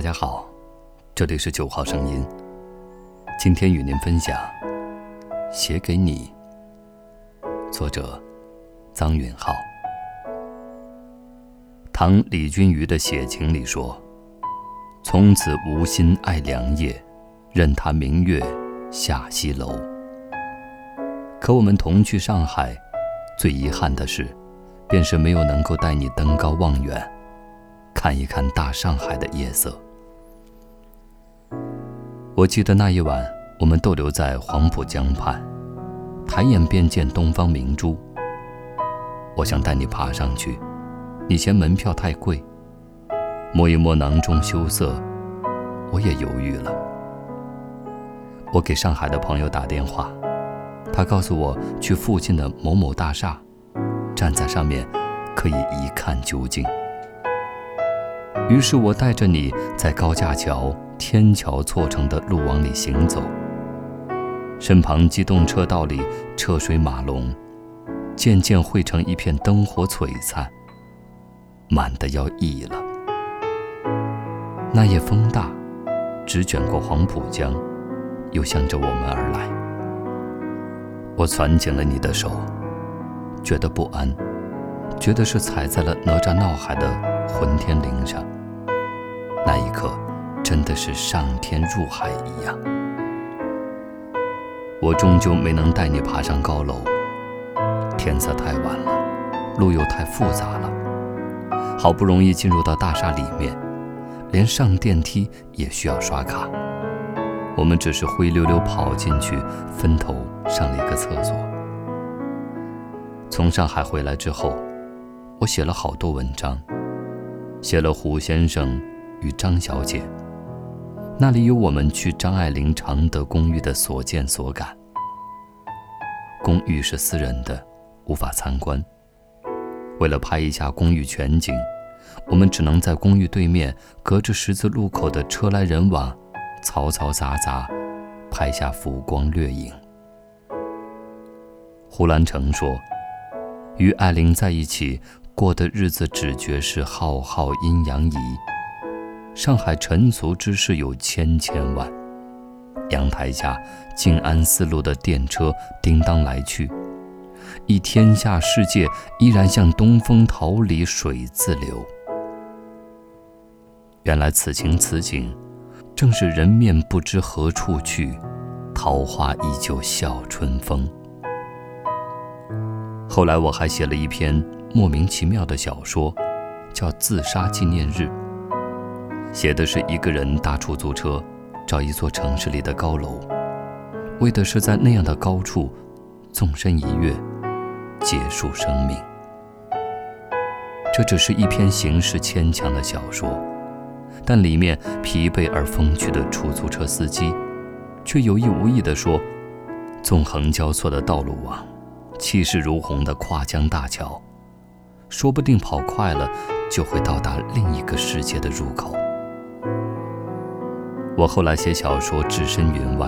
大家好，这里是九号声音。今天与您分享《写给你》，作者张允浩。唐李君瑜的写情里说：“从此无心爱良夜，任他明月下西楼。”可我们同去上海，最遗憾的是，便是没有能够带你登高望远。看一看大上海的夜色。我记得那一晚，我们逗留在黄浦江畔，抬眼便见东方明珠。我想带你爬上去，你嫌门票太贵。摸一摸囊中羞涩，我也犹豫了。我给上海的朋友打电话，他告诉我去附近的某某大厦，站在上面可以一看究竟。于是我带着你在高架桥、天桥错成的路网里行走，身旁机动车道里车水马龙，渐渐汇成一片灯火璀璨，满的要溢了。那夜风大，直卷过黄浦江，又向着我们而来。我攥紧了你的手，觉得不安，觉得是踩在了哪吒闹海的混天绫上。那一刻，真的是上天入海一样。我终究没能带你爬上高楼，天色太晚了，路又太复杂了。好不容易进入到大厦里面，连上电梯也需要刷卡。我们只是灰溜溜跑进去，分头上了一个厕所。从上海回来之后，我写了好多文章，写了胡先生。与张小姐，那里有我们去张爱玲常德公寓的所见所感。公寓是私人的，无法参观。为了拍一下公寓全景，我们只能在公寓对面，隔着十字路口的车来人往，嘈嘈杂杂，拍下浮光掠影。胡兰成说：“与爱玲在一起过的日子，只觉是浩浩阴阳仪。”上海尘俗之事有千千万，阳台下静安寺路的电车叮当来去，一天下世界依然像东风桃李水自流。原来此情此景，正是人面不知何处去，桃花依旧笑春风。后来我还写了一篇莫名其妙的小说，叫《自杀纪念日》。写的是一个人搭出租车，找一座城市里的高楼，为的是在那样的高处纵身一跃，结束生命。这只是一篇形式牵强的小说，但里面疲惫而风趣的出租车司机，却有意无意地说：“纵横交错的道路网，气势如虹的跨江大桥，说不定跑快了就会到达另一个世界的入口。”我后来写小说置身云外，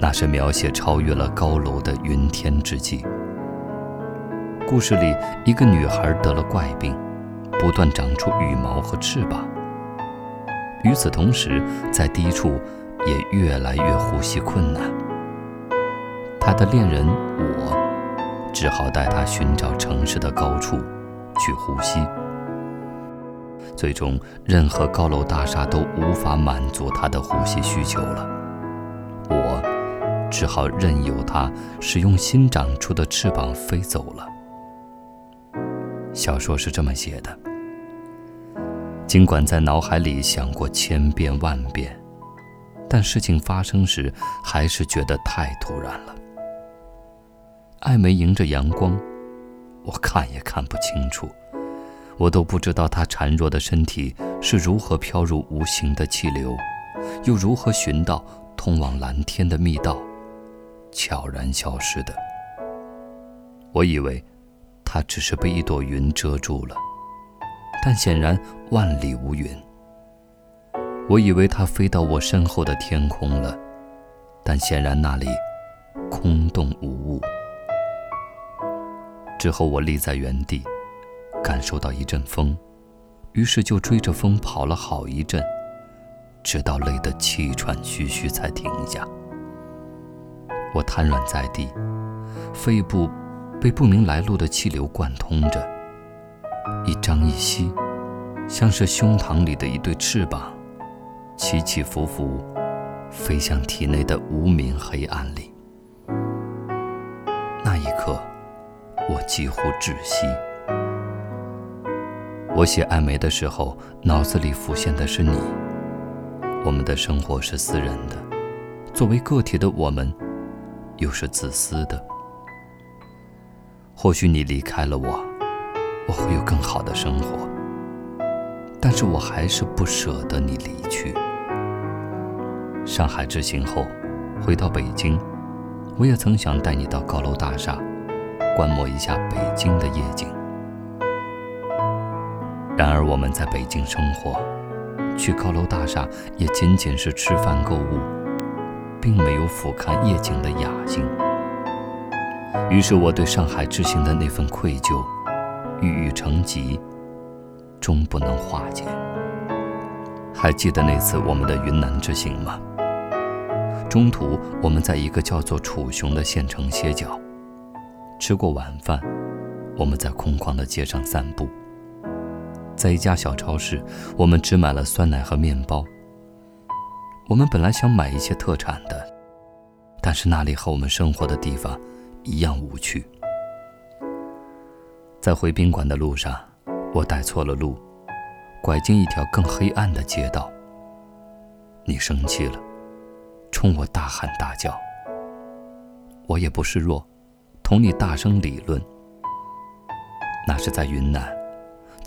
那是描写超越了高楼的云天之际。故事里，一个女孩得了怪病，不断长出羽毛和翅膀。与此同时，在低处也越来越呼吸困难。她的恋人我，只好带她寻找城市的高处，去呼吸。最终，任何高楼大厦都无法满足他的呼吸需求了。我只好任由他使用新长出的翅膀飞走了。小说是这么写的。尽管在脑海里想过千遍万遍，但事情发生时还是觉得太突然了。艾梅迎着阳光，我看也看不清楚。我都不知道他孱弱的身体是如何飘入无形的气流，又如何寻到通往蓝天的密道，悄然消失的。我以为他只是被一朵云遮住了，但显然万里无云。我以为他飞到我身后的天空了，但显然那里空洞无物。之后我立在原地。感受到一阵风，于是就追着风跑了好一阵，直到累得气喘吁吁才停下。我瘫软在地，肺部被不明来路的气流贯通着，一张一吸，像是胸膛里的一对翅膀，起起伏伏，飞向体内的无名黑暗里。那一刻，我几乎窒息。我写艾梅的时候，脑子里浮现的是你。我们的生活是私人的，作为个体的我们，又是自私的。或许你离开了我，我会有更好的生活，但是我还是不舍得你离去。上海之行后，回到北京，我也曾想带你到高楼大厦，观摩一下北京的夜景。然而我们在北京生活。去高楼大厦也仅仅是吃饭购物，并没有俯瞰夜景的雅兴。于是我对上海之行的那份愧疚，郁郁成疾，终不能化解。还记得那次我们的云南之行吗？中途我们在一个叫做楚雄的县城歇脚，吃过晚饭，我们在空旷的街上散步。在一家小超市，我们只买了酸奶和面包。我们本来想买一些特产的，但是那里和我们生活的地方一样无趣。在回宾馆的路上，我带错了路，拐进一条更黑暗的街道。你生气了，冲我大喊大叫。我也不示弱，同你大声理论。那是在云南。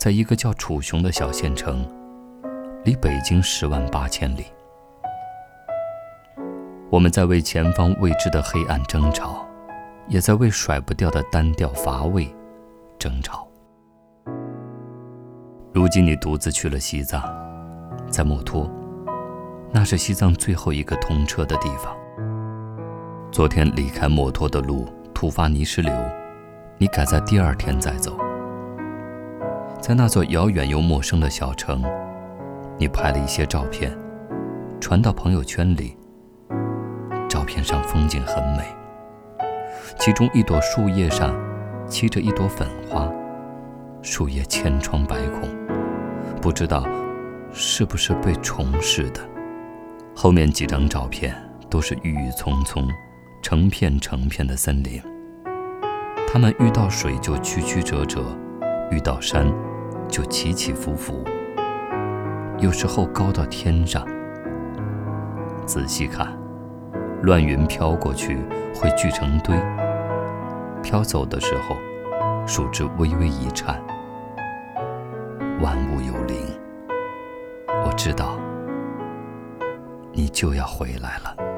在一个叫楚雄的小县城，离北京十万八千里。我们在为前方未知的黑暗争吵，也在为甩不掉的单调乏味争吵。如今你独自去了西藏，在墨脱，那是西藏最后一个通车的地方。昨天离开墨脱的路突发泥石流，你赶在第二天再走。在那座遥远又陌生的小城，你拍了一些照片，传到朋友圈里。照片上风景很美，其中一朵树叶上栖着一朵粉花，树叶千疮百孔，不知道是不是被虫噬的。后面几张照片都是郁郁葱葱、成片成片的森林，它们遇到水就曲曲折折，遇到山。就起起伏伏，有时候高到天上。仔细看，乱云飘过去会聚成堆，飘走的时候，树枝微微一颤。万物有灵，我知道，你就要回来了。